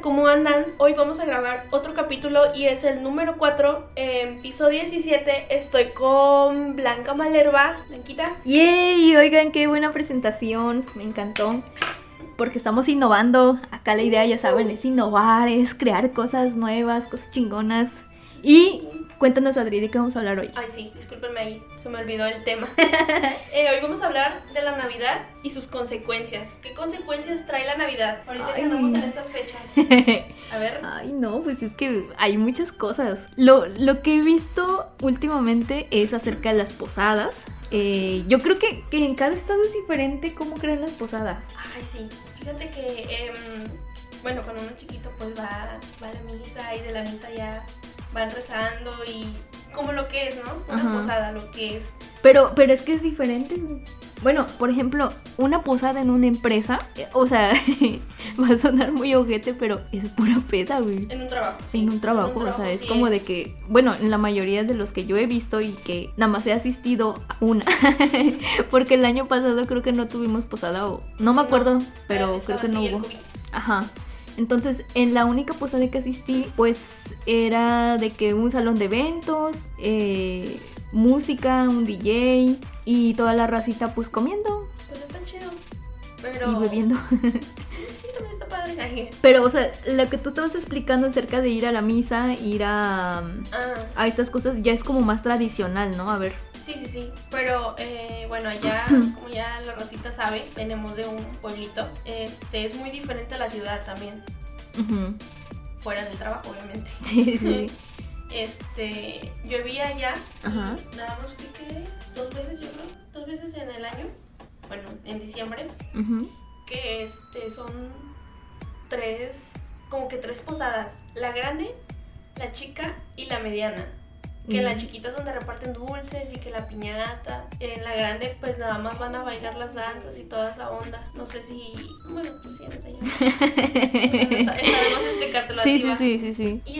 ¿Cómo andan? Hoy vamos a grabar otro capítulo y es el número 4, en piso 17. Estoy con Blanca Malerva. Blanquita. ¡Yay! Oigan, qué buena presentación. Me encantó. Porque estamos innovando. Acá la idea, ya saben, es innovar, es crear cosas nuevas, cosas chingonas. Y cuéntanos, Adri, ¿de qué vamos a hablar hoy? Ay, sí, discúlpenme ahí, se me olvidó el tema. Eh, hoy vamos a hablar de la Navidad y sus consecuencias. ¿Qué consecuencias trae la Navidad? Ahorita que andamos en estas fechas. A ver. Ay, no, pues es que hay muchas cosas. Lo, lo que he visto últimamente es acerca de las posadas. Eh, yo creo que, que en cada estado es diferente cómo crean las posadas. Ay, sí. Fíjate que, em, bueno, cuando uno chiquito pues va, va a la misa y de la misa ya van rezando y como lo que es, ¿no? Una Ajá. posada, lo que es. Pero, pero es que es diferente. Bueno, por ejemplo, una posada en una empresa, eh, o sea, va a sonar muy ojete, pero es pura peda, güey. En un trabajo. sí. En un trabajo, o sea, es como de que, bueno, en la mayoría de los que yo he visto y que nada más he asistido a una, porque el año pasado creo que no tuvimos posada o no me acuerdo, pero creo que no hubo. COVID. Ajá. Entonces, en la única posada que asistí, pues era de que un salón de eventos, eh, música, un DJ y toda la racita pues comiendo Pues está chido. Pero... y bebiendo. Sí, también está padre. Ay, Pero, o sea, lo que tú estabas explicando acerca de ir a la misa, ir a, Ah, a estas cosas, ya es como más tradicional, ¿no? A ver. Sí, sí, sí. Pero eh, bueno, allá, como ya la Rosita sabe, tenemos de un pueblito. Este es muy diferente a la ciudad también. Fuera del trabajo, obviamente. Sí, sí. Este, yo vi allá, Ajá. nada más fui que dos veces, yo creo, dos veces en el año, bueno, en diciembre, que este son tres, como que tres posadas, la grande, la chica y la mediana. Que Mm. chiquita es donde reparten dulces y que la piñata. En la grande, pues nada más van a bailar las danzas y toda esa onda. No sé si. Bueno, pues sí, ahorita ya. Está, está explicártelo Sí, sí, sí, sí. Y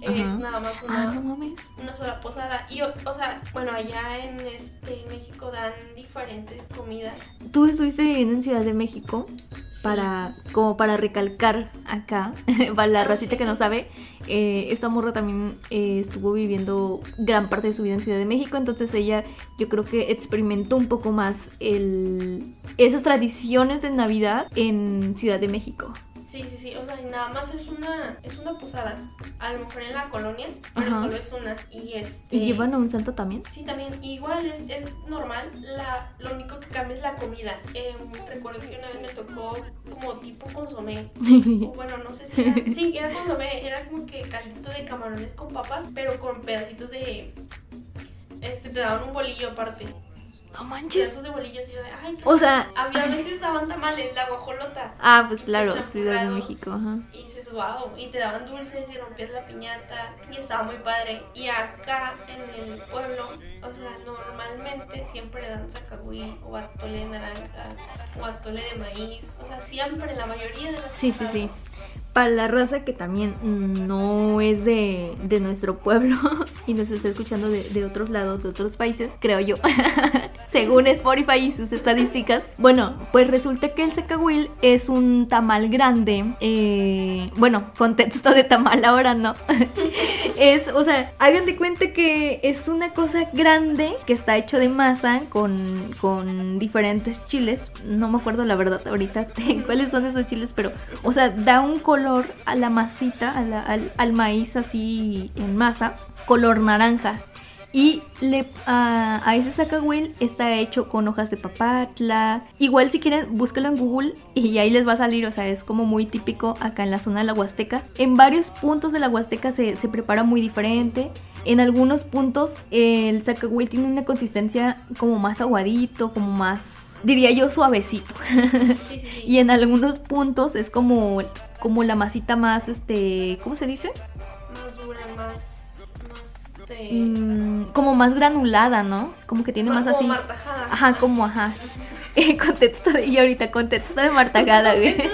es nada más Ah, una, no mames. una sola posada. Y, o, o sea, bueno, allá en este México dan diferentes comidas. Tú estuviste viviendo en Ciudad de México para como para recalcar acá para la Ah, racita sí. que no sabe eh, esta morra también eh, estuvo viviendo gran parte de su vida en Ciudad de México entonces ella yo creo que experimentó un poco más el esas tradiciones de Navidad en Ciudad de México Sí, sí, sí. O sea, y nada más es una, es una posada. A lo mejor en la colonia, pero Ajá. solo es una. Y este. y llevan a un santo también Sí, también. Igual es, es normal. La, lo único que cambia es la comida. Eh, recuerdo que una vez me tocó como tipo consomé. O bueno, no sé si era. Sí, era consomé. Era como que caldito de camarones con papas, pero con pedacitos de. Este, te daban un bolillo aparte. No manches de bolillo así de. Ay, o sea Había veces daban tamales, la guajolota. ah pues claro. Ciudad de México ajá Y dices, wow, y te daban dulces y rompías la piñata y estaba muy padre. Y acá en el pueblo, o sea, normalmente siempre dan zacahuil o atole de naranja o atole de maíz. O sea, siempre, la mayoría de las Sí, sí, posadas. sí. Para la raza que también no es de, de nuestro pueblo y nos está escuchando de, de otros lados, de otros países, creo yo, según Spotify y sus estadísticas. Bueno, pues resulta que el secahuil es un tamal grande. eh, bueno, contexto de tamal ahora no. es, o sea, hagan de cuenta que es una cosa grande que está hecho de masa con, con diferentes chiles. No me acuerdo la verdad ahorita cuáles son esos chiles, pero, o sea, da un color a la masita, al, al maíz así en masa, color naranja. Y le, a, a ese sacahuil está hecho con hojas de papatla. Igual si quieren, búsquelo en Google y ahí les va a salir. O sea, es como muy típico acá en la zona de la Huasteca. En varios puntos de la Huasteca se, se prepara muy diferente. En algunos puntos el sacahuil tiene una consistencia como más aguadito, como más, diría yo, suavecito. Sí, sí, sí. y en algunos puntos es como, como la masita más, este, ¿cómo se dice? Más dura, más. más este, Mm, como más granulada, ¿no? Como que tiene más, como así. martajada. Ajá, como ajá. Eh, contexto de, y ahorita contexto de martagada, güey. ¿Dices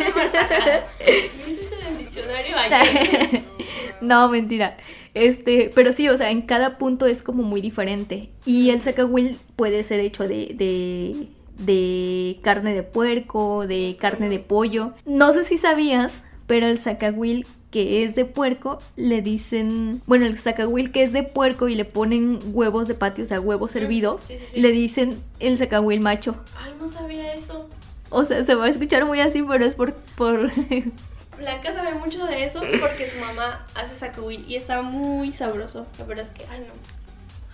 en el diccionario ayer? no, mentira. Este, pero sí, o sea, en cada punto es como muy diferente. Y el sacahuil puede ser hecho de, de, de carne de puerco, de carne de pollo. No sé si sabías, pero el zacahuil que es de puerco, le dicen, bueno, el zacahuil que es de puerco y le ponen huevos de patio, o sea, huevos hervidos, Sí, sí, sí. le dicen el zacahuil macho. Ay, no sabía eso. O sea, se va a escuchar muy así, pero es por... por... Blanca sabe mucho de eso porque su mamá hace sacubil y está muy sabroso. La verdad es que, ay no.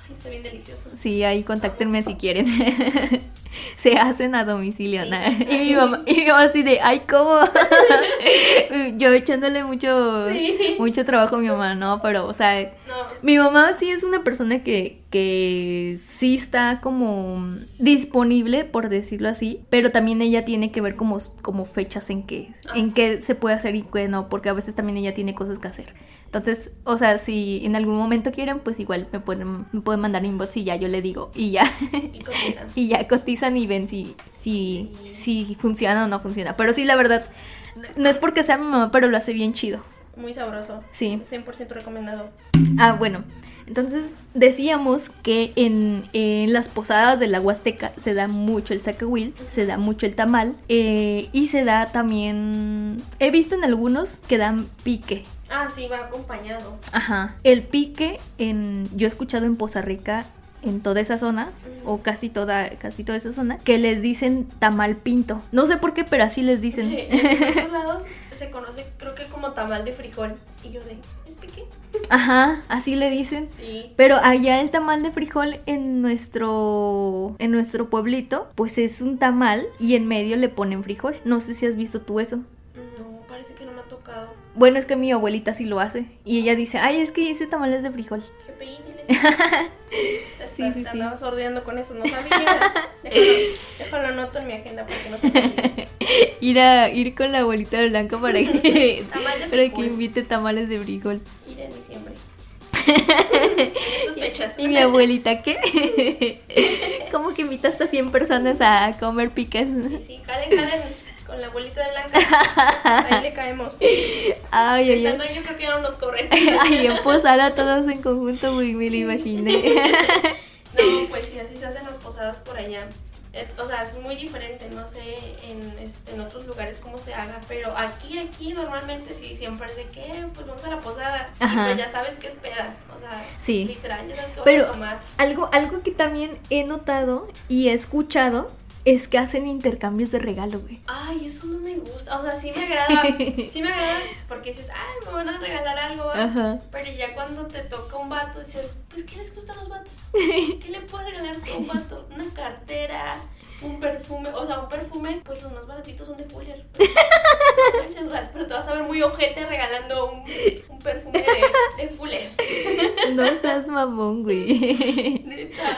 Ay, está bien delicioso. sí, ahí contáctenme si quieren. se hacen a domicilio, Sí. nada. Y mi mamá, y mi mamá así de, ay, ¿cómo? Yo echándole mucho, Sí. mucho trabajo a mi mamá, ¿no? Pero, o sea, No, Mi mamá sí es una persona que, que sí está como disponible, por decirlo así, pero también ella tiene que ver como, como fechas en que, Ah, en sí. que se puede hacer y que no, porque a veces también ella tiene cosas que hacer. Entonces, o sea, si en algún momento quieren, pues igual me pueden, me pueden mandar inbox y ya yo le digo y ya, y cotizan. y ya y ven si, si, si funciona o no funciona. Pero sí, la verdad, no es porque sea mi mamá, pero lo hace bien chido. Muy sabroso. Sí. 100% recomendado. Ah, bueno. Entonces decíamos que en, en las posadas de la Huasteca se da mucho el zacahuil, se da mucho el tamal eh, y se da también... He visto en algunos que dan pique. Ah, sí, va acompañado. Ajá. El pique en... Yo he escuchado en Poza Rica, en toda esa zona, o casi toda, casi toda esa zona, que les dicen tamal pinto. No sé por qué, pero así les dicen. en otros lados se conoce, creo que como tamal de frijol. Y yo de, ¿es? Ajá, así le dicen. Sí. Pero allá el tamal de frijol en nuestro en nuestro pueblito, pues es un tamal y en medio le ponen frijol. No sé si has visto tú eso. No, parece que no me ha tocado. Bueno, es que mi abuelita sí lo hace y ella dice, "Ay, es que ese tamal es de frijol." Dile. Te, Sí, sí, te sí. andaba sordeando con eso, no sabía. Déjalo, déjalo anoto en mi agenda porque no sabía. Ir a ir con la abuelita de Blanca para que para que invite tamales de frijol. Ir en diciembre. Estas fechas. Y mi abuelita, ¿qué? ¿Cómo que invita hasta 100 personas a comer picas? Sí, sí, jalen, jalen con la abuelita de Blanca. Ahí le caemos. Ay, ay. Estando yo creo que ya no nos corren. Ay, en posada todos en conjunto, güey, me lo imaginé. No, pues sí, así se hacen las posadas por allá. O sea, es muy diferente, no sé en, este, en otros lugares cómo se haga, pero aquí, aquí normalmente sí, siempre es de que, "Eh, pues vamos a la posada, y Ajá. pues ya sabes qué esperar, o sea, Sí. literal, ya sabes qué Pero- vas a tomar. Algo, algo que también he notado y he escuchado es que hacen intercambios de regalo, güey. Ay, eso no me gusta, o sea, sí me agrada, sí me agrada, porque dices, ay, me van a regalar algo, ¿va?". Ajá. pero ya cuando te toca un vato, dices, pues, ¿qué les gustan los vatos? ¿Qué le puedo regalar a un vato? Una cartera, un perfume, o sea, un perfume, pues los más baratitos son de Fuller. Manches, o sea, pero te vas a ver muy ojete regalando un, un perfume de, de Fuller. No seas mamón, güey.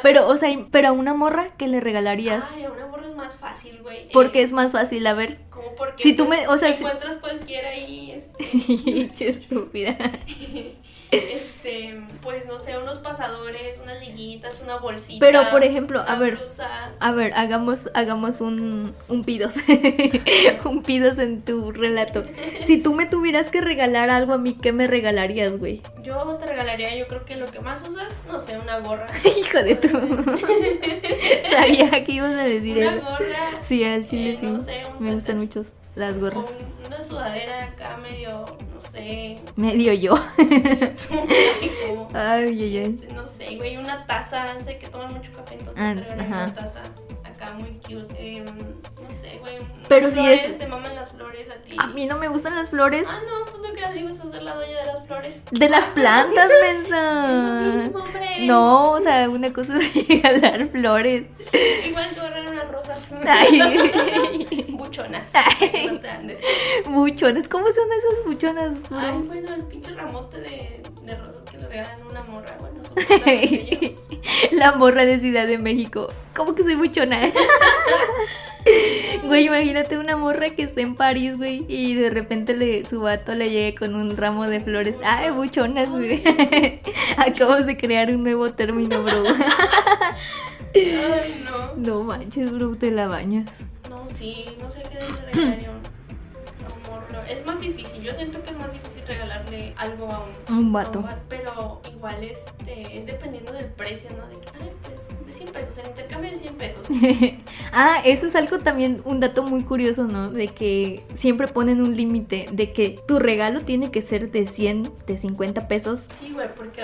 Pero, o sea, pero a una morra, ¿qué le regalarías? Ay, a una borra es más fácil, güey. Porque Eh, es más fácil, a ver. Como porque Si tú pues, me- o sea, si- encuentras cualquiera y este, estúpida. este, pues no sé, unos pasadores, unas liguitas, una bolsita. Pero, por ejemplo, a ver. blusa. A ver, hagamos, hagamos un, un pidos. un pidos en tu relato. Si tú me tuvieras que regalar algo a mí, ¿qué me regalarías, güey? Yo te regalaría, yo creo que lo que más usas, no sé, una gorra. Hijo de tu. Sabía que ibas a decir una eso. gorra. Sí, al chile eh, sí. no sé, un Me gustan mucho las gorras. un- una sudadera acá medio, no sé. Medio yo. como, Ay, ay, ay. este, no sé, güey, una taza. Sé que tomas mucho café, entonces Ah, ajá. una taza acá muy cute. Em, no sé, güey. Pero si flores, es- Te maman las flores a ti. A mí no me gustan las flores. Ah, no, pues no creas, ibas a ser la dueña de las flores. De las plantas, Es mensa. lo mismo, hombre. No, o sea, una cosa es regalar flores. Igual te regalar unas rosas. Ay. Buchonas. Ay. Buchones, ¿cómo son esas buchonas? bro? Ay, bueno, el pinche ramote de, de rosas que le regalan a una morra. Bueno, yo. La morra de Ciudad de México. ¿Cómo que soy buchona? Güey, imagínate una morra que esté en París, güey, y de repente le, su vato le llegue con un ramo de flores. Ay, buchonas, güey. Acabas de crear un nuevo término, bro. Ay, no. No manches, bro, te la bañas. No, sí, no sé qué Es más difícil. Yo siento que es más difícil regalarle algo a un, Un a vato. va- Pero igual este, es dependiendo del precio, ¿no? De que, ay, pues, de 100 pesos, el intercambio de 100 pesos. Ah, eso es algo también, un dato muy curioso, ¿no? De que siempre ponen un límite, de que tu regalo tiene que ser de 100, de 50 pesos. Sí, güey, porque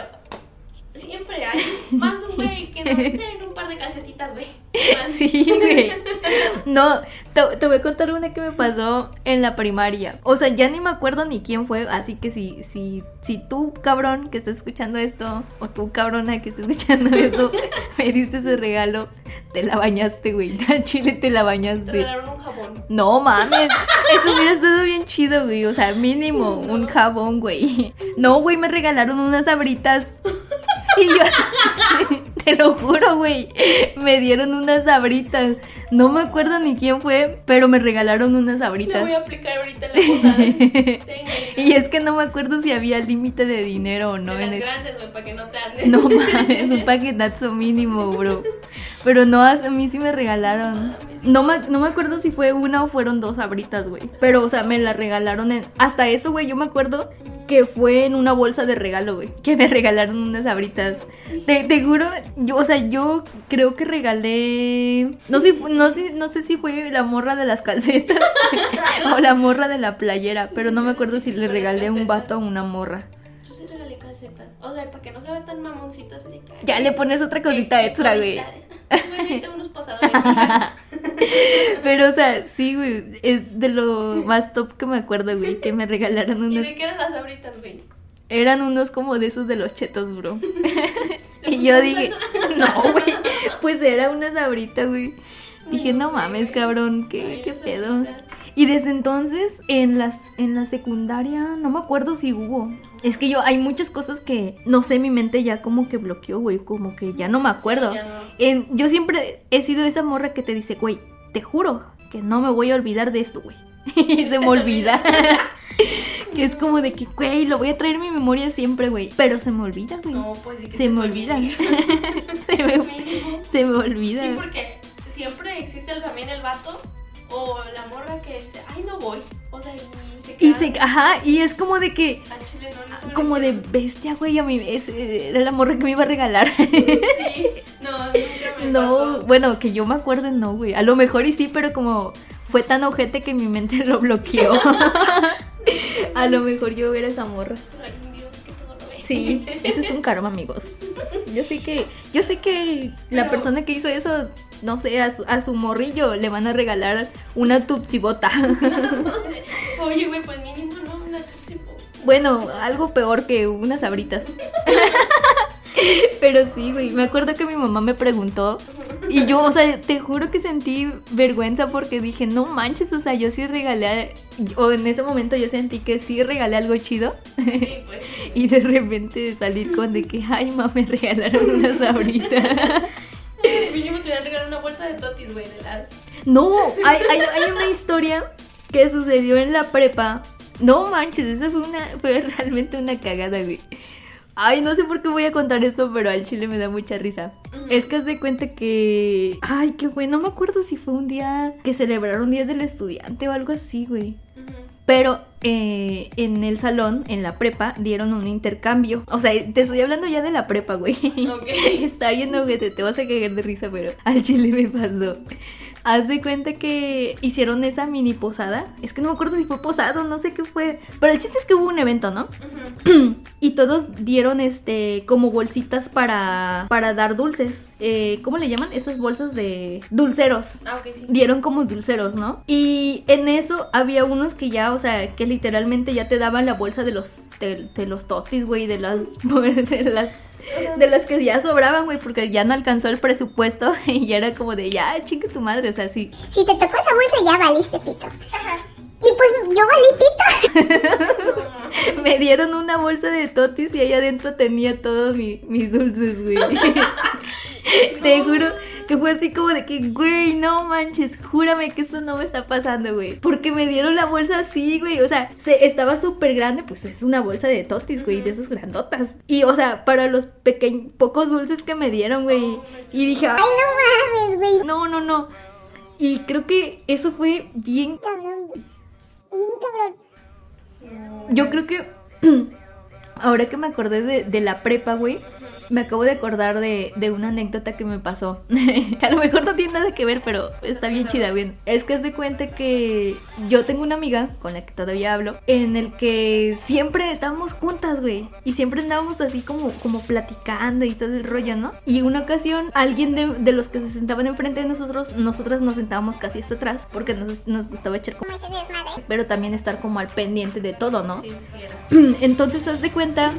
siempre hay más un güey que no tiene un par de calcetitas, güey. Sí, güey. No, te, te voy a contar una que me pasó en la primaria. O sea, ya ni me acuerdo ni quién fue, así que si, si, si tú, cabrón, que estás escuchando esto, o tú, cabrona, que estás escuchando esto, me diste ese regalo, te la bañaste, güey. Al chile te la Te bañaste. regalaron un jabón. No mames, eso hubiera estado bien chido, güey. O sea, mínimo un jabón, güey. No, güey, me regalaron unas abritas. Y yo, te lo juro, güey, me dieron unas abritas. No me acuerdo ni quién fue, pero me regalaron unas abritas. voy a aplicar ahorita en la posada. Y es que no me acuerdo si había límite de dinero o no de en las ese. grandes, güey, para que no te anden. No mames, un paquetazo mínimo, bro. Pero no, a mí sí me regalaron. No me, no me acuerdo si fue una o fueron dos abritas, güey. Pero, o sea, me la regalaron en... Hasta eso, güey, yo me acuerdo que fue en una bolsa de regalo, güey. Que me regalaron unas abritas. Te, te juro, yo, o sea, yo creo que regalé... No sé, fu- no, sé, no sé si fue la morra de las calcetas o la morra de la playera. Pero no me acuerdo si le regalé un vato o una morra. Yo sí regalé calcetas. O sea, para que no se vea tan mamoncito así de que. Ya le pones otra cosita extra, güey. unos pasadores. Pero, o sea, sí, güey. Es de lo más top que me acuerdo, güey. Que me regalaron ¿Y unos. de qué eran las abritas, güey? Eran unos como de esos de los chetos, bro. ¿Le y yo dije, salsa? no, güey. Pues era una sabrita, güey. Dije, no mames, cabrón, qué, qué pedo. Y desde entonces, en las, en la secundaria, no me acuerdo si hubo. Es que yo, hay muchas cosas que, no sé, mi mente ya como que bloqueó, güey. Como que ya no me acuerdo. Sí, ya no. En- yo siempre he sido esa morra que te dice, güey, te juro que no me voy a olvidar de esto, güey. y se me olvida. que es como de que, güey, lo voy a traer en mi memoria siempre, güey. Pero se me olvida, güey. No, pues se me olvida. se, me, se me olvida. Sí, porque siempre existe el- también el vato o la morra que dice, ay, no voy. O sea, y se Y queda. se, ajá, y es como de que, Al chile no, nunca me como de bestia, güey, a mí es, era la morra que me iba a regalar. Sí, no, nunca me no, pasó. bueno, que yo me acuerde, no, güey. A lo mejor y sí, pero como fue tan ojete que mi mente lo bloqueó. a lo mejor yo era esa morra. Sí, ese es un karma, amigos. Yo sé que, yo sé que la persona que hizo eso, no sé, a su, a su morrillo le van a regalar una tupsibota. Oye, güey, pues mínimo, ¿no? Una Pop. bueno, algo peor que unas abritas. Pero sí, güey, me acuerdo que mi mamá me preguntó y yo, o sea, te juro que sentí vergüenza porque dije, no manches, o sea, yo sí regalé, o en ese momento yo sentí que sí regalé algo chido. Sí, pues. Y de repente salir con de que, ay, mamá, me regalaron unas abritas. Mínimo te voy a regalar una bolsa de totis, güey, de las. No, hay, hay, hay una historia que sucedió en la prepa. No manches, esa fue una, fue realmente una cagada, güey. Ay, no sé por qué voy a contar eso, pero al chile me da mucha risa. Es que haz de cuenta que. Ay, qué güey, no me acuerdo si fue un día que celebraron Día del Estudiante o algo así, güey. Pero eh, en el salón, en la prepa, dieron un intercambio. O sea, te estoy hablando ya de la prepa, güey. Ok. Está viendo que te, te vas a cagar de risa, pero al chile me pasó. Haz de cuenta que hicieron esa mini posada. Es que no me acuerdo si fue posado, no sé qué fue. Pero el chiste es que hubo un evento, ¿no? Ujú. Y todos dieron este como bolsitas para, para dar dulces. Eh, ¿Cómo le llaman? Esas bolsas de dulceros Ah, ok, sí. dieron como dulceros, ¿no? Y en eso había unos que ya, o sea, que literalmente ya te daban la bolsa de los de, de los totis, güey, de las de las de las que ya sobraban, güey, porque ya no alcanzó el presupuesto y ya era como de ya, chinga tu madre, o sea, sí. Si te tocó esa bolsa ya valiste pito. Y pues yo valí pito. Me dieron una bolsa de totis y ahí adentro tenía todos mi- mis dulces, güey. Te juro que fue así como de que, güey, no manches, júrame que esto no me está pasando, güey. Porque me dieron la bolsa así, güey. O sea, se, estaba súper grande, pues es una bolsa de totis, güey, de esas grandotas. Y, o sea, para los pequeños, pocos dulces que me dieron, güey. Y dije, Ay, "Ay, no mames, güey. no, no, no. Y creo que eso fue bien Cabrón, güey. Bien cabrón. Yo creo que ahora que me acordé de, de la prepa, güey, me acabo de acordar de, de una anécdota que me pasó. a lo mejor no tiene nada que ver, pero está bien chida, bien. Es que es de cuenta que yo tengo una amiga con la que todavía hablo, en el que siempre estábamos juntas, güey. Y siempre andábamos así como, como platicando y todo el rollo, ¿no? Y una ocasión, alguien de, de los que se sentaban enfrente de nosotros, nosotras nos sentábamos casi hasta atrás, porque nos, nos gustaba echar como... Pero también estar como al pendiente de todo, ¿no? Sí, sí. Entonces haz de cuenta,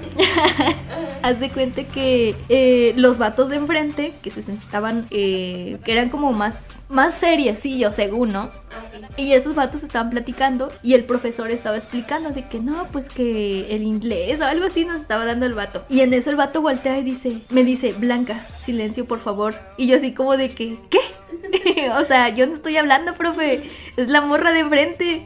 haz de cuenta que eh, los vatos de enfrente que se sentaban, eh, que eran como más, más seriecillos según, ¿no? Ah, sí. Y esos vatos estaban platicando y el profesor estaba explicando de que no, pues que el inglés o algo así nos estaba dando el vato. Y en eso el vato voltea y dice, me dice, Blanca, silencio por favor. Y yo así como de que, ¿qué? o sea, yo no estoy hablando, profe, es la morra de enfrente.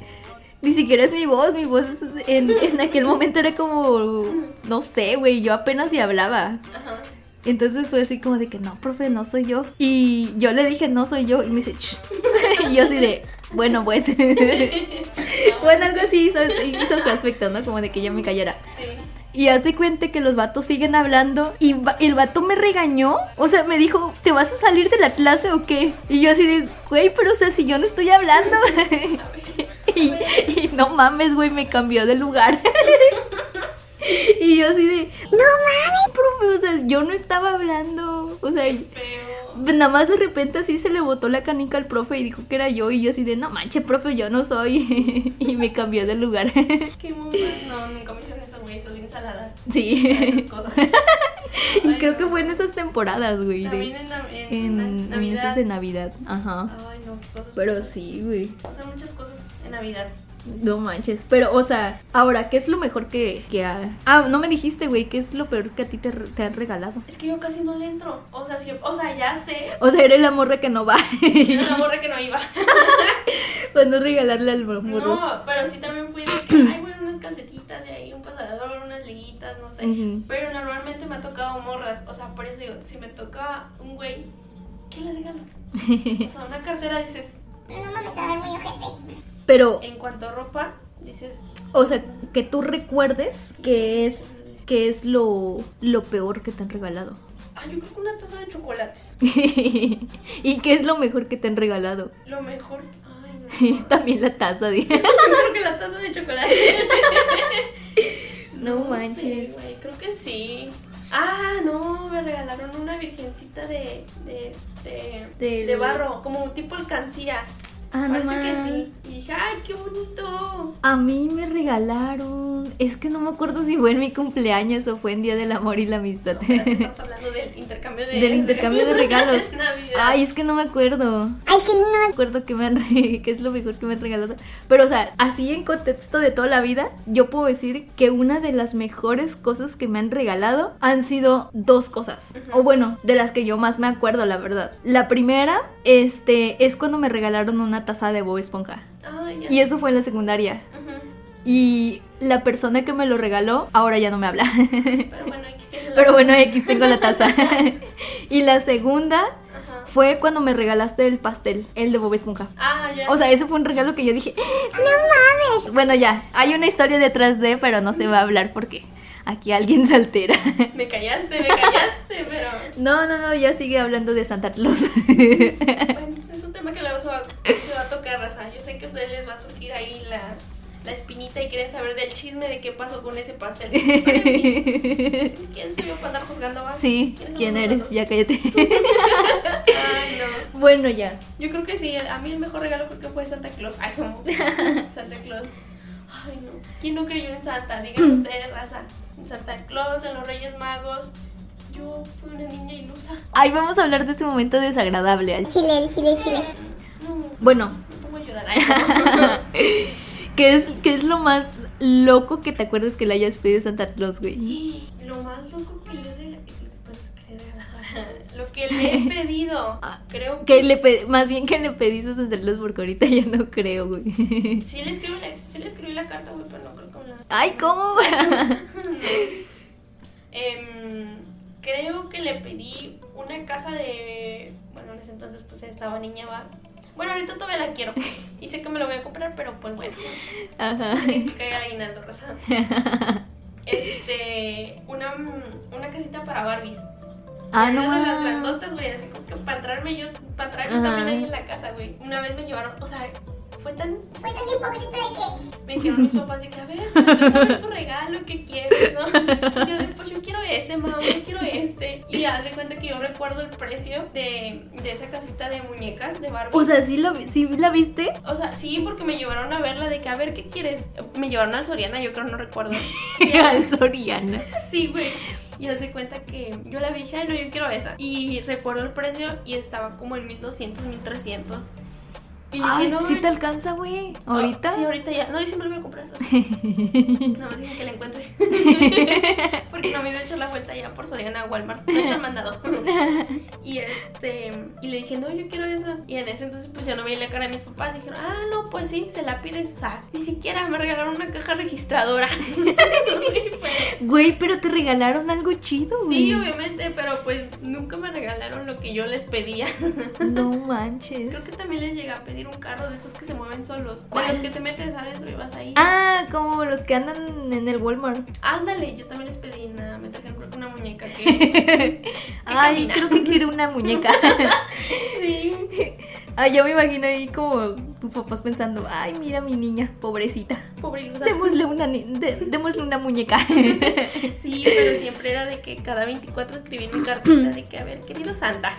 Ni siquiera es mi voz, mi voz en, en aquel momento era como, no sé, güey, yo apenas si hablaba. Ajá. Entonces fue así como de que no, profe, no soy yo. Y yo le dije, no soy yo. Y me dice, "Shh". y yo así de, bueno, pues. bueno, algo así hizo, hizo su aspecto, ¿no? Como de que yo me callara. Sí. Y hace cuenta que los vatos siguen hablando y el vato me regañó. O sea, me dijo, ¿te vas a salir de la clase o qué? Y yo así de, güey, pero o sea, si yo no estoy hablando. y, y no mames, güey, me cambió de lugar. y yo así de, no mames, profe, o sea, yo no estaba hablando. O sea, Pero. nada más de repente así se le botó la canica al profe y dijo que era yo. Y yo así de, no manches, profe, yo no soy. y me cambió de lugar. Qué mamá. No, nunca me hicieron eso, güey. Soy bien salada. sí. Esas cosas. Y Ay, creo no. que fue en esas temporadas, güey. También en, en, En, meses de Navidad. Ajá. Ay, no, qué cosas. Pero pasan. sí, güey. Pasan muchas cosas en Navidad. No manches. Pero, o sea, ahora, ¿qué es lo mejor que, que ha- Ah, no me dijiste, güey, ¿qué es lo peor que a ti te, te han regalado? Es que yo casi no le entro. O sea, sí, o sea, ya sé. O sea, eres la morra que no va. Era una morra que no iba. Para no regalarle al morro. No, pero sí también fui de que, ay, bueno, unas calcetitas y ahí un pasador, unas liguitas, no sé. Pero normalmente me ha tocado morras. O sea, por eso digo, si me toca un güey, ¿qué le regalo? O sea, una cartera dices, No mames, a ver, muy ojete. Pero, en cuanto a ropa, dices, o sea, que tú recuerdes que es que es lo, lo peor que te han regalado. ay, yo creo que una taza de chocolates. ¿Y qué es lo mejor que te han regalado? Lo mejor. Ay, no. También la taza, dije. Creo que la taza de chocolate. No sé, manches. creo que sí. Ah, no, me regalaron una virgencita de, de, este, Del- de barro, como tipo alcancía. Ah, no Parece que man. sí. Y dije, ay, qué bonito. A mí me regalaron. Es que no me acuerdo si fue en mi cumpleaños o fue en Día del Amor y la Amistad. Estamos hablando del intercambio de Del intercambio de regalos. Ay, es que no me acuerdo. Ay, qué lindo. me acuerdo que me han que es lo mejor que me han regalado. Pero, o sea, así en contexto de toda la vida, yo puedo decir que una de las mejores cosas que me han regalado han sido dos cosas. O bueno, de las que yo más me acuerdo, la verdad. La primera, este, es cuando me regalaron una taza de Bob Esponja. Ya. Y eso fue en la secundaria. Y la persona que me lo regaló ahora ya no me habla. Pero bueno, la- Pero bueno, X tengo la taza. y la segunda fue cuando me regalaste el pastel, el de Bob Esponja. Ah, ya. O sea, ese fue un regalo que yo dije, No mames. bueno, ya, hay una historia detrás de, pero no se va a hablar porque aquí alguien se altera. me callaste, me callaste, pero. No, no, no, ya sigue hablando de Santa Claus. Bueno, tema que luego se va, se va a tocar, raza. Yo sé que a ustedes les va a surgir ahí la, la espinita y quieren saber del chisme de qué pasó con ese pastel. ¿Quién soy yo para andar juzgando va? Sí, ¿Quiénes ¿quién eres? nosotros? Ya cállate. Ay, no. bueno, ya. Yo creo que sí, a mí el mejor regalo creo que fue Santa Claus. Ay, ¿cómo? Santa Claus. Ay, no. ¿Quién no creyó en Santa? Digan ustedes, raza. En Santa Claus, en los Reyes Magos. Yo fui una niña ilusa. Ay, vamos a hablar de ese momento desagradable. Al... Chile, el chile, chile. No, Bueno, a llorar. ¿qué es, ¿qué es lo más loco que te acuerdas que le hayas pedido a Santa Claus, güey? Lo más loco que le he que regalado, lo que le he pedido, Ah, creo Que le pe- más bien que le pediste a Santa Claus porque ahorita ya no creo, güey. sí le escribí la, sí le escribí la carta, güey, pero no creo que me la... Ay, ¿cómo? Em, creo que le pedí una casa de, bueno, en ese entonces pues estaba niña, va. Bueno, ahorita todavía la quiero y sé que me lo voy a comprar, pero pues bueno, Ajá. que caiga aguinaldo. Este, una, una casita para Barbies. Ah, no de las grandotas, güey, así como que para traerme yo, para traerme Ajá. también ahí en la casa, güey. Una vez me llevaron, o sea, fue tan Fue tan hipócrita de que me dijeron mis papás de que, a ver, ver tu regalo, ¿qué quieres, no? Y yo de, pues yo quiero ese, mamá, yo quiero este. Y haz de cuenta que yo recuerdo el precio de, de esa casita de muñecas de Barbie. O sea, ¿sí, lo, ¿sí la viste? O sea, sí, porque me llevaron a verla de que, a ver, ¿qué quieres? Me llevaron al Soriana, yo creo, no recuerdo. Al Soriana. Sí, güey. Y haz de cuenta que yo la vi y dije, ay, no, yo quiero esa. Y recuerdo el precio y estaba como en 1200, 1300. Y dije, Ay, no, sí te alcanza, güey. Ah, ¿Ahorita? sí, ahorita ya. No, yo siempre lo voy a comprar. Nada más dije que la encuentre. Porque no me he hecho la vuelta ya por Soriana a Walmart. Me he hecho el mandado. y este. Y le dije, no, yo quiero eso. Y en ese entonces, pues ya no veía la cara de mis papás. Dijeron, ah, no, pues sí, se la pides. Ni siquiera me regalaron una caja registradora. Güey, pero te regalaron algo chido, güey. sí, obviamente, pero pues nunca me regalaron lo que yo les pedía. No Creo manches. que también les llegué a pedir un carro de esos que se mueven solos. ¿Cuál? De los que te metes adentro y vas ahí. Ah, los que andan en el Walmart. Ándale, yo también les pedí nada, me trajeron creo que una muñeca que... Ay, camina. creo que quiero una muñeca. sí. Ay, yo me imagino ahí como tus papás pensando, ay, mira mi niña, pobrecita. Pobre ilusa. Démosle una, de- démosle una muñeca. Sí, pero siempre era de que cada 24 escribí mi cartita de que, a ver, querido Santa,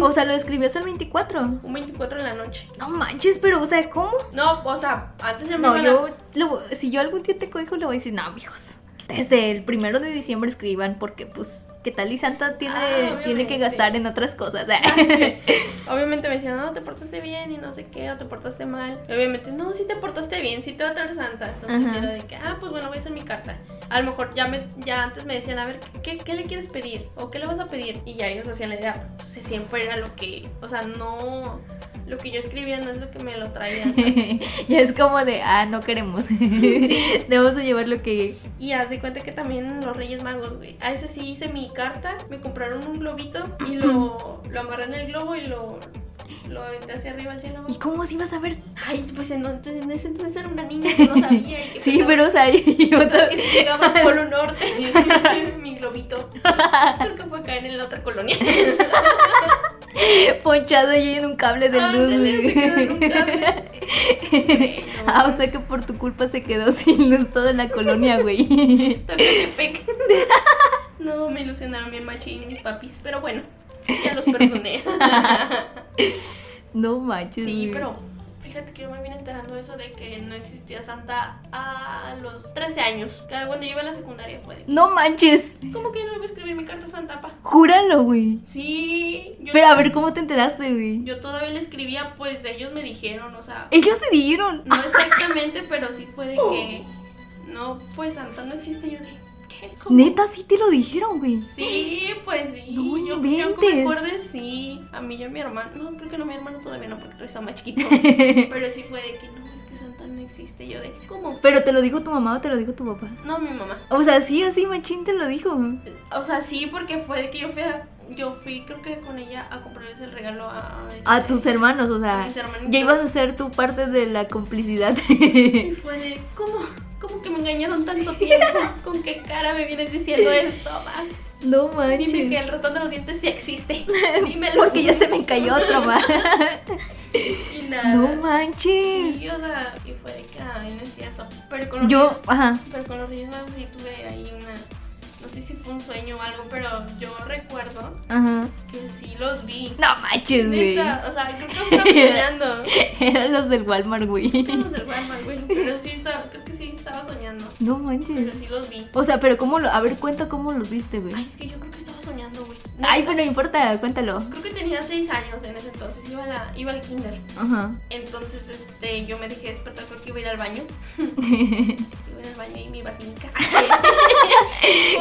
o sea, lo escribías el 24. un 24 en la noche. No manches, pero, o sea, ¿cómo? No, o sea, antes me No, yo, la- lo- si yo algún día te cojo, le voy a decir, no, mijos. Desde el primero de diciembre escriban, porque, pues, ¿qué tal? Y Santa tiene, Ah, tiene que gastar en otras cosas. Obviamente me decían, no, te portaste bien y no sé qué, o te portaste mal. Y obviamente, no, sí te portaste bien, sí te va a traer Santa. Entonces Ajá. era de que, ah, pues bueno, voy a hacer mi carta. A lo mejor ya, me, ya antes me decían, a ver, ¿qué, ¿qué le quieres pedir? ¿O qué le vas a pedir? Y ya ellos hacían la idea, pues siempre era lo que, o sea, no, lo que yo escribía no es lo que me lo traían. ¿sabes? ya es como de, ah, no queremos. Debemos de llevar lo que... Y haz de cuenta que también los Reyes Magos, güey. A ese sí hice mi carta, me compraron un globito y lo, lo amarré en el globo y lo, lo aventé hacia arriba al cielo. ¿Y cómo si vas a ver? Ay, pues en, ese entonces era una niña que no sabía. Y que Sí, pensaba- pero, o sea, yo que si llegaba al Polo Norte, mi globito. Creo que fue caer en la otra colonia. ponchado ahí en un cable de luz. Ah, o sea que por tu culpa se quedó sin luz toda la colonia, güey. No, me ilusionaron bien machín mis papis, pero bueno, ya los perdoné. No manches. Sí, pero fíjate que yo me vine enterando de eso de que no existía Santa a los 13 años. Cuando yo iba a la secundaria fue de, No manches. ¿Cómo que no iba a escribir mi carta a Santa, pa? Júralo, güey. Sí, yo, Pero a ver, ¿cómo te enteraste, güey? yo todavía le escribía, pues ellos me dijeron, o sea, Ellos se dieron. no exactamente, pero sí fue de que, no, pues Santa no existe. Yo de. ¿Cómo? Neta, sí te lo dijeron, güey. Sí, pues sí. No yo, yo que me acuerde, sí. A mí y a mi hermano. No, creo que no, mi hermano todavía no, porque está más chiquito. Pero sí fue de que no, es que Santa no existe. Yo de, ¿cómo? Pero te lo dijo tu mamá o te lo dijo tu papá. No, mi mamá. O sea, sí, así, machín te lo dijo. O sea, sí, porque fue de que yo fui a- Yo fui, creo que con ella, a comprarles el regalo a... A tus hermanos, o sea, A mis hermanitos. ya ibas a ser tu parte de la complicidad. Y fue de, ¿cómo? ¿Cómo que me engañaron tanto tiempo? ¿Con qué cara me vienes diciendo esto, ma? no Dime que manches. el ratón de los dientes sí existe. Dímelo. Porque ya se me cayó otro más. Y nada. No manches. Sí, o sea, y fue de que, ay, no es cierto. Pero con los Yo, ajá. pero con los Magos sí tuve ahí una, no sé si fue un sueño o algo, pero yo recuerdo Ajá. que sí los vi. No manches, güey. O sea, creo que estaba soñando. Eran los del Walmart, güey. Los del Walmart, güey. Pero sí estaba, creo que estaba soñando. No Pero manches. sí los vi. O sea, pero cómo lo. A ver, cuenta cómo los viste, güey. Ay, es que yo creo que güey. No, Ay, pero no importa, cuéntalo. Creo que tenía seis años en ese entonces, iba, a la, iba al kinder. Ajá. Entonces, este, yo me dejé despertar, creo que iba a ir al baño. Iba a ir al baño y me iba. Porque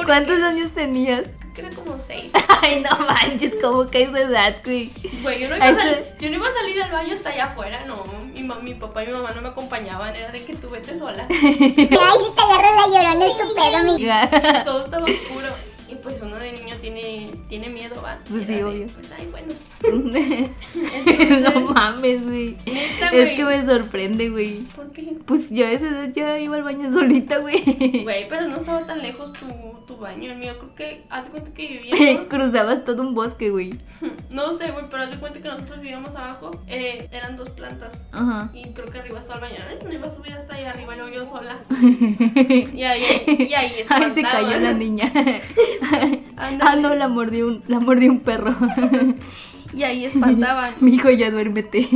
¿Cuántos años tenías? creo que era como seis. Ay, no manches, ¿cómo que esa edad, güey? Güey, yo no, iba A a ese- sal- yo no iba a salir al baño hasta allá afuera, no. Mi, mi papá y mi mamá no me acompañaban, era de que tú vete sola. Ay, si te agarró la llorona, es tu pedo, mi. Todo estaba oscuro. Tiene, miedo, va. Pues sí, obvio. Pues ay, bueno. no mames, güey. Neta, Es que me sorprende, güey. ¿Por qué? Pues yo a edad ya iba al baño solita, güey. Güey, pero no estaba tan lejos tu, tu baño. El mío creo que, haz de cuenta que vivíamos. Cruzabas todo un bosque, güey. no sé, güey, pero haz de cuenta que nosotros vivíamos abajo. eh, eran dos plantas. Ajá. Y creo que arriba estaba el baño. No iba a subir hasta ahí arriba, luego yo sola. Y ahí, y ahí Ay, se cayó la niña. Ah, no, la mordió un, la mordió un perro. Y ahí espantaban. Mi hijo ya duérmete.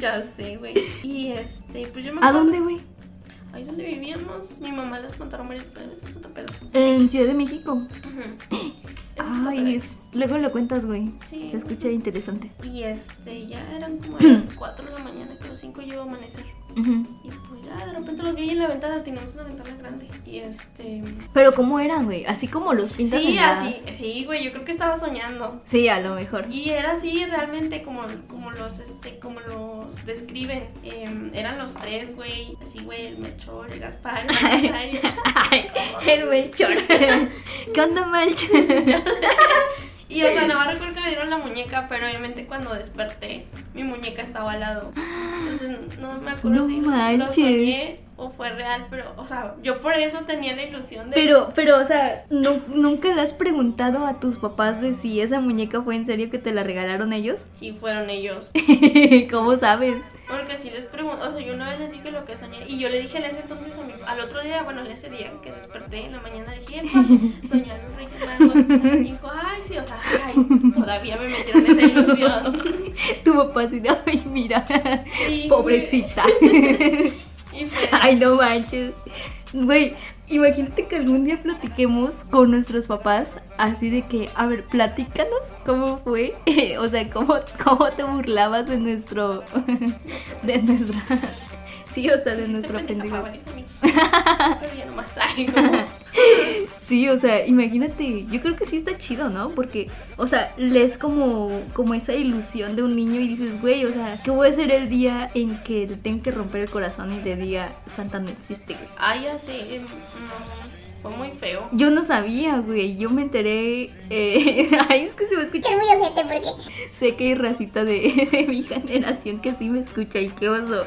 Ya sé, güey. Y este, pues yo me ¿A dónde, güey? Ahí donde vivíamos, mi mamá les contaron varias veces. Es otro pedo. En Ciudad de México. Es otro Ay, es... luego lo cuentas, güey. Sí. Se escucha interesante. Y este, ya eran como a las 4 de la mañana, que a las 5 yo iba a amanecer. Ujú. Y pues ya de repente los vi en la ventana, teníamos una ventana grande. Y este. Pero ¿cómo eran, güey? Así como los pintas Sí, así, sí, güey, yo creo que estaba soñando. Sí, a lo mejor. Y era así realmente como, como los este, como los describen. Em, eran los tres, güey. Así, güey, el Melchor, el Gaspar, el Ay, el Melchor. ¿Qué onda, Melchor? Y o sea, nada más recuerdo que me dieron la muñeca, pero obviamente cuando desperté, mi muñeca estaba al lado. Entonces no me acuerdo No si manches. lo soñé o fue real, pero, o sea, yo por eso tenía la ilusión de. Pero, pero, o sea, ¿nu- ¿nunca le has preguntado a tus papás de si esa muñeca fue en serio que te la regalaron ellos? Sí, fueron ellos. ¿Cómo sabes? Porque si les pregunto, o sea, yo una vez les dije lo que soñé y yo le dije en ese entonces a mi, al otro día, bueno, en ese día que desperté en la mañana, le dije, "Epa, soñé a los Reyes Magos. Y dijo, ay, sí, o sea, ay, todavía me metieron esa ilusión. Tu papá de, ay, mira, Sí, pobrecita. Ay, no manches. Güey, imagínate que algún día platiquemos con nuestros papás así de que, a ver, platícanos cómo fue, o sea, cómo, cómo te burlabas de nuestro, de nuestra, sí, o sea, de nuestro pendejo. Pero ya nomás hay como. Sí, o sea, imagínate, yo creo que sí está chido, ¿no? Porque, o sea, lees como, como esa ilusión de un niño y dices, güey, o sea, ¿qué voy a hacer el día en que le tengo que romper el corazón y le diga, Santa no existe, güey? Ah, ya sé, em, no, fue muy feo. Yo no sabía, güey. Yo me enteré. eh, Ay, es que se me escucha. Que es muy ojete porque Sé que hay racita de, de mi generación que sí me escucha y qué oso.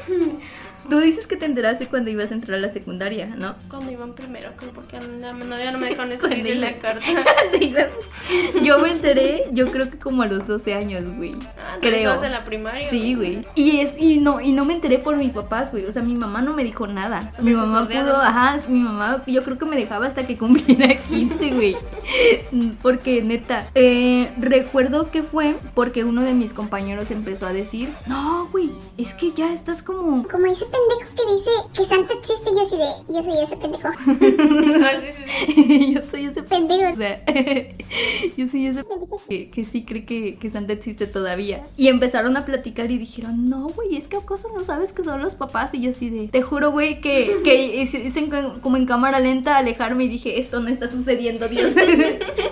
Tú dices que te enteraste cuando ibas a entrar a la secundaria, ¿no? Cuando iban primero, porque no, no, ya no me dejaron escribir en la carta. Yo me enteré, yo creo que como a los 12 años, güey. Ah, Creo. en la primaria. Sí, güey. Y es y no y no me enteré por mis papás, güey. O sea, mi mamá no me dijo nada. Mi Porque se mamá pudo, ajá, mi mamá yo creo que me dejaba hasta que cumpliera 15, güey. Porque neta, eh, recuerdo que fue porque uno de mis compañeros empezó a decir, "No, güey, es que ya estás como como ese pendejo que dice que Santa existe, yo así de, yo soy ese pendejo. Ah, sí, sí, sí. yo soy ese Pendejo. O sea, yo soy ese que, que sí cree que, que Santa existe todavía. Y empezaron a platicar y dijeron, no, güey, es que acaso no sabes que son los papás. Y yo así de, te juro, güey, que, que hice como en cámara lenta alejarme y dije, esto no está sucediendo, Dios.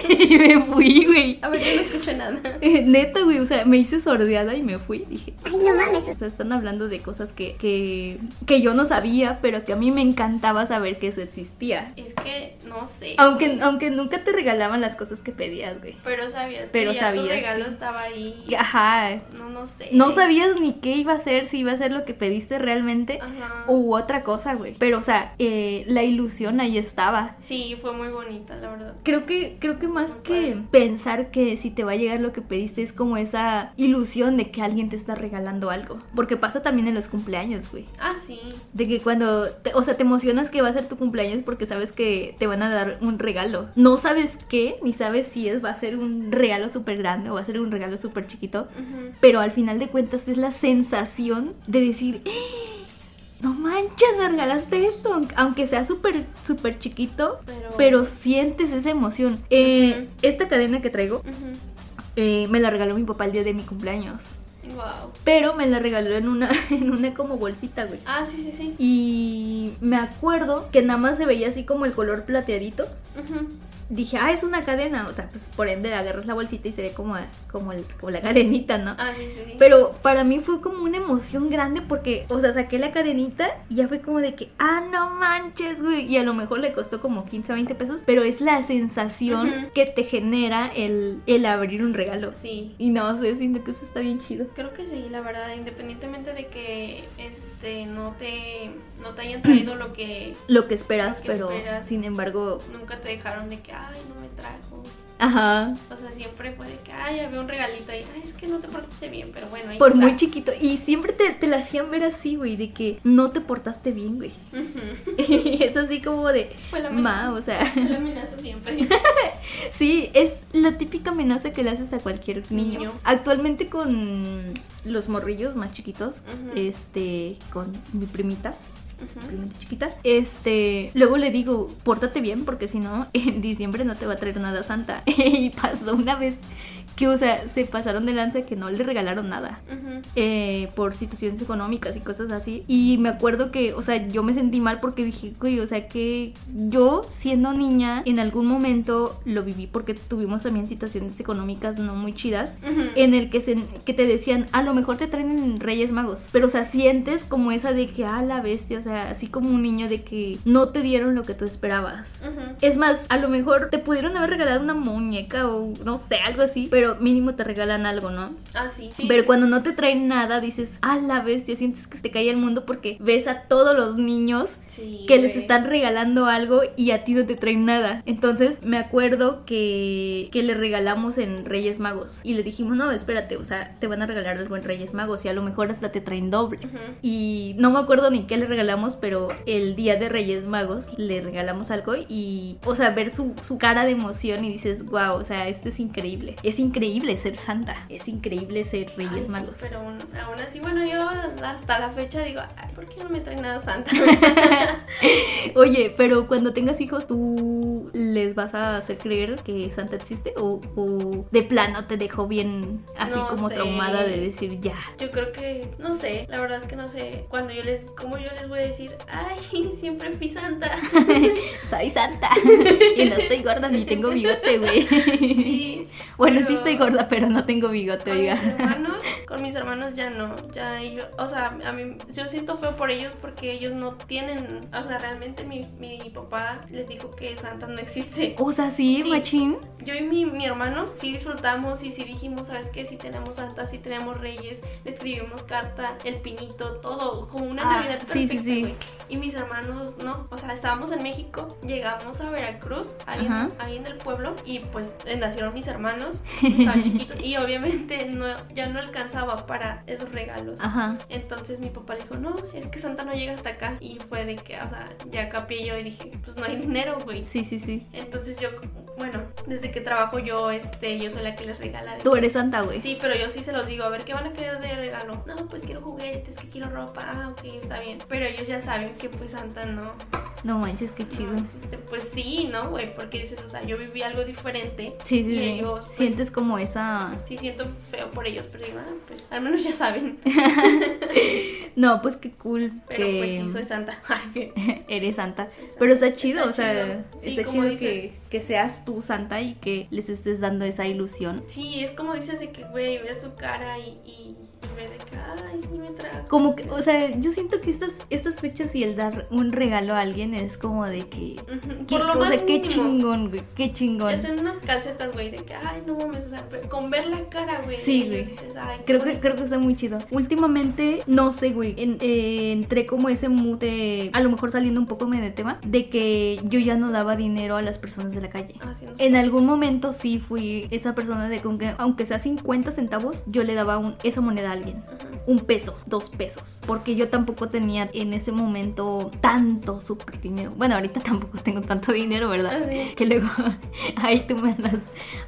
y me fui, güey. A ver, yo no escuché nada. Eh, Neta, güey, o sea, me hice sordeada y me fui. Dije, Ay, no o mames. sea, están hablando de cosas que, que, que yo no sabía, pero que a mí me encantaba saber que eso existía. Es que, no sé. Aunque, aunque nunca te regalaban las cosas que pedías, güey. Pero sabías Pero que ya tu sabías regalo que- estaba ahí. Ajá. No, no sé. No sabías ni qué iba a ser, si iba a ser lo que pediste realmente Ajá. u otra cosa, güey. Pero, o sea, eh, la ilusión ahí estaba. Sí, fue muy bonita, la verdad. Creo que, creo que más Muy que padre. pensar que si te va a llegar lo que pediste es como esa ilusión de que alguien te está regalando algo. Porque pasa también en los cumpleaños, güey. Ah, sí. De que cuando, te- o sea, te emocionas que va a ser tu cumpleaños porque sabes que te van a dar un regalo. No sabes qué, ni sabes si es, va a ser un regalo súper grande o va a ser un regalo súper chiquito. Pero al final de cuentas es la sensación de decir, "¡Ah! no manches, me regalaste esto, aunque- sea súper, súper chiquito. Pero- Pero sientes esa emoción. Eh. Esta cadena que traigo eh, me la regaló mi papá el día de mi cumpleaños. Wow. Pero me la regaló en una, en una como bolsita, güey. Ah, sí, sí, sí. Y me acuerdo que nada más se veía así como el color plateadito. Ujú. Dije, ah, es una cadena. O sea, pues por ende agarras la bolsita y se ve como, como, como la cadenita, ¿no? Ah, sí, sí, sí. Pero para mí fue como una emoción grande porque, o sea, saqué la cadenita y ya fue como de que, ah, no manches, güey. Y a lo mejor le costó como 15 o 20 pesos, pero es la sensación que te genera el, el abrir un regalo. Sí. Y no sé, siento que eso está bien chido. Creo que sí, la verdad, independientemente de que este no te no te hayan traído lo que Lo que esperas, Lo que pero esperas. sin embargo, nunca te dejaron de que ay no me trajo. ajá. O sea, siempre fue de que ay había un regalito ahí, ay es que no te portaste bien, pero bueno, ahí Por está. muy chiquito. Y siempre te, te la hacían ver así, güey, de que no te portaste bien, güey. Ujú. Y es así como de, Fue la ma, o sea. Fue la amenaza siempre. Sí, es la típica amenaza que le haces a cualquier niño. Niño. Actualmente con los morrillos más chiquitos, Ujú. este, con mi primita, Este, luego le digo, pórtate bien porque si no, en diciembre no te va a traer nada Santa. y pasó una vez que, o sea, se pasaron de lanza que no le regalaron nada. Eh, por situaciones económicas y cosas así. Y me acuerdo que, o sea, yo me sentí mal porque dije, güey, o sea, que yo siendo niña en algún momento lo viví porque tuvimos también situaciones económicas no muy chidas. En el que, se, que te decían, a lo mejor te traen Reyes Magos. Pero, o sea, sientes como esa de que, ah, la bestia, o sea, así como un niño de que no te dieron lo que tú esperabas. Es más, a lo mejor te pudieron haber regalado una muñeca o no sé, algo así, pero mínimo te regalan algo, ¿no? Ah, sí. sí. Pero cuando no te traen nada, dices, a la bestia, sientes que se te cae el mundo porque ves a todos los niños Sí, que les están regalando algo y a ti no te traen nada. Entonces me acuerdo que, que le regalamos en Reyes Magos y le dijimos, no, espérate, o sea, te van a regalar algo en Reyes Magos y a lo mejor hasta te traen doble. Y no me acuerdo ni qué le regalamos, pero el día de Reyes Magos le regalamos algo y, o sea, ver su, su cara de emoción y dices, wow, o sea, esto es increíble. Es increíble ser santa, es increíble ser Reyes Ay, sí, pero aún, aún así, bueno, yo hasta la fecha digo, ay, ¿por qué no me traen nada santa? Oye, pero cuando tengas hijos, ¿tú les vas a hacer creer que Santa existe? ¿O, o de plano te dejó bien así No como sé. traumada de decir ya? Yo creo que, no sé, la verdad es que no sé. Cuando yo les, ¿cómo yo les voy a decir? Ay, siempre fui santa. Soy Santa. y no estoy gorda ni tengo bigote, güey. Sí. Bueno, pero sí estoy gorda, pero no tengo bigote, Con mis hermanos, con mis hermanos ya no, ya ellos, o sea, a mí, yo siento feo por ellos porque ellos no tienen, o sea, realmente mi, mi papá les dijo que Santa no existe. O sea, sí, Sí. machín. Yo y mi, mi hermano sí disfrutamos y sí dijimos, ¿sabes qué? Sí tenemos Santa, sí tenemos Reyes, le escribimos carta, el pinito, todo, como una Ah, Navidad sí, sí, perfecta, sí. güey. Y mis hermanos no, o sea, estábamos en México, llegamos a Veracruz, ahí, en- Ajá. ahí en el pueblo, y pues nacieron mis hermanos, estaban chiquitos, y obviamente no, ya no alcanzaba para esos regalos. Ajá. Entonces mi papá le dijo, no, es que Santa no llega hasta acá. Y fue de que, o sea, ya capié yo y dije, pues no hay dinero, güey. Sí, sí, sí. Entonces yo, bueno, desde que trabajo yo, este, yo soy la que les regala. de Tú eres Santa, güey. Sí, pero yo sí se los digo, a ver, ¿qué van a querer de regalo? No, pues quiero juguetes, que quiero ropa, ah, ok, está bien. Pero ellos ya saben que pues Santa no, No manches, qué chido. no existe. Pues sí, ¿no, güey? Porque dices, o sea, yo viví algo diferente. Sí, sí, y ellos, pues, Sientes como esa. Sí, siento feo por ellos, pero digo, ah, pues al menos ya saben. No, pues qué cool Pero que pues sí, soy Santa. Eres Santa. Pero está chido, Está o sea, chido. Sí, está chido dices. que, que seas tú Santa y que les estés dando esa ilusión. Sí, es como dices de que, güey, ve su cara y, y, Como que, o sea, yo siento que estas, estas fechas y el dar un regalo a alguien es como de que. Por lo o más sea, qué chingón, güey, qué chingón. Hacen unas calcetas, güey, de que, ay, no mames, o sea, con ver la cara, güey. Sí, güey. dices, ay, qué Creo que, creo que está muy chido. Últimamente, no sé, güey, en- eh, entré como ese mood de, a lo mejor saliendo un poco de tema, de que yo ya no daba dinero a las personas de la calle. Ah, sí, no En algún momento sí fui esa persona de con que, aunque sea 50 centavos, yo le daba un- esa moneda a alguien. Un peso, dos pesos. Porque yo tampoco tenía en ese momento tanto super dinero. Bueno, ahorita tampoco tengo tanto dinero, ¿verdad? Ah, sí. Que luego ahí tú me andas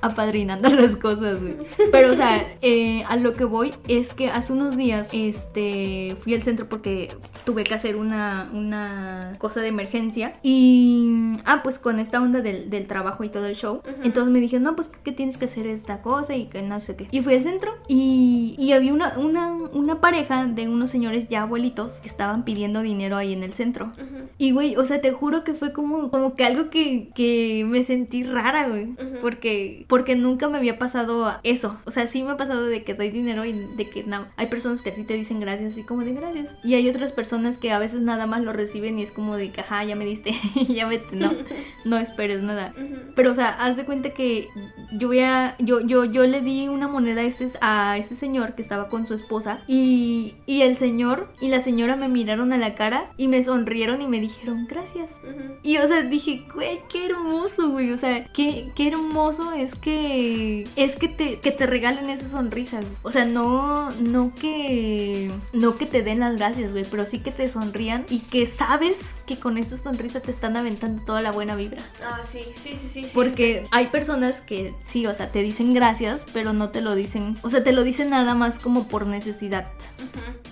apadrinando las cosas, güey. Pero, o sea, eh, a lo que voy es que hace unos días este, fui al centro porque tuve que hacer una, una cosa de emergencia. Y, ah, pues con esta onda del, del trabajo y todo el show. Entonces me dijeron, no, pues que tienes que hacer esta cosa y que no sé qué. Y fui al centro y, y había una, una, una pareja de unos señores ya abuelitos que estaban pidiendo dinero ahí en el centro. Y, güey, o sea, te juro que fue como, como que algo que, que me sentí rara, güey. Porque, porque nunca me había pasado eso. O sea, sí me ha pasado de que doy dinero y de que no. Hay personas que así te dicen gracias, así como de gracias. Y hay otras personas que a veces nada más lo reciben y es como de que, ajá, ya me diste, ya vete. No, no esperes nada. Pero, o sea, haz de cuenta que yo voy a. Yo, yo, yo le di una moneda a este, a este señor que estaba con su esposa. Y, y el señor y la señora me miraron a la cara y me sonrieron y me dijeron gracias. Y, o sea, dije, güey, qué hermoso, güey. O sea, qué, qué hermoso es que. Es que te, que te regalen esa sonrisa, güey. O sea, no, no que. No que te den las gracias, güey. Pero sí que te sonrían y que sabes que con esa sonrisa te están aventando toda la buena vibra. Ah, sí, sí, sí, sí. sí. Porque hay personas que sí, o sea, te dicen gracias, pero no te lo dicen. O sea, te lo dicen nada más como por necesidad.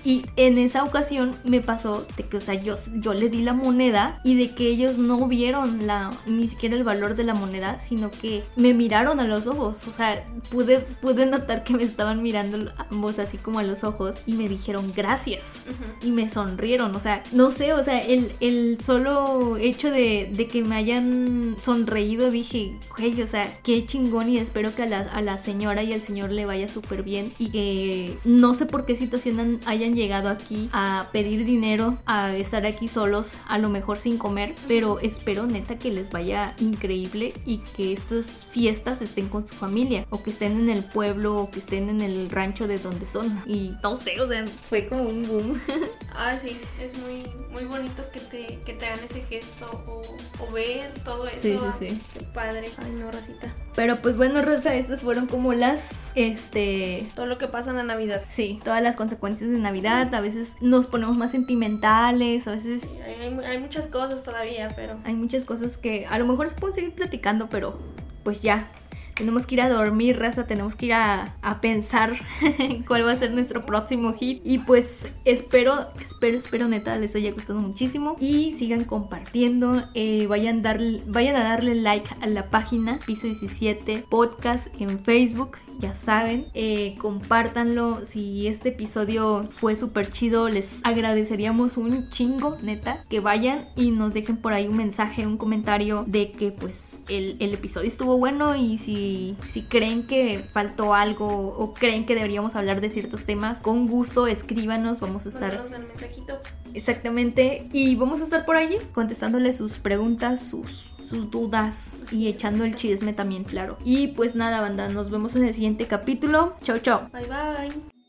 Y en esa ocasión me pasó de que, o sea, yo, yo le di la moneda y de que ellos no vieron la, ni siquiera el valor de la moneda, sino que me miraron a los ojos. O sea, pude, pude notar que me estaban mirando ambos así como a los ojos y me dijeron gracias. Y me sonrieron, o sea, no sé, o sea, el, el solo hecho de, de que me hayan sonreído, dije, güey, o sea, qué chingón y espero que a la, a la señora y al señor le vaya súper bien y que no sé por qué situación han- llegado aquí a pedir dinero, a estar aquí solos, a lo mejor sin comer, pero espero neta que les vaya increíble y que estas fiestas estén con su familia o que estén en el pueblo o que estén en el rancho de donde son. Y no sé, o sea, fue como un boom. Ah, sí, es muy, muy bonito que te, que te hagan ese gesto o, o ver todo eso. Sí, sí, ah, sí. Qué padre. Ay, no, Rosita. Pero pues bueno, Rosa, estas fueron como las, este, Todo lo que pasa en la Navidad. sí, todas las consecuencias de Navidad. A veces nos ponemos más sentimentales, a veces hay- hay muchas cosas todavía, pero. hay muchas cosas que a lo mejor se pueden seguir platicando, pero pues ya. Tenemos que ir a dormir, raza, tenemos que ir a, a pensar cuál va a ser nuestro próximo hit. Y pues espero, espero, espero neta les haya gustado muchísimo. Y sigan compartiendo, eh, vayan, darle, vayan a darle like a la página Piso 17 Podcast en Facebook. Ya saben, eh, compártanlo. Si este episodio fue súper chido, les agradeceríamos un chingo, neta, que vayan y nos dejen por ahí un mensaje, un comentario de que pues el, el episodio estuvo bueno y si, si creen que faltó algo o creen que deberíamos hablar de ciertos temas, con gusto escríbanos, vamos a estar. Exactamente y vamos a estar por allí contestándole sus preguntas, sus sus dudas y echando el chisme también, claro. Y pues nada, banda, nos vemos en el siguiente capítulo. Chau, chau. Bye bye.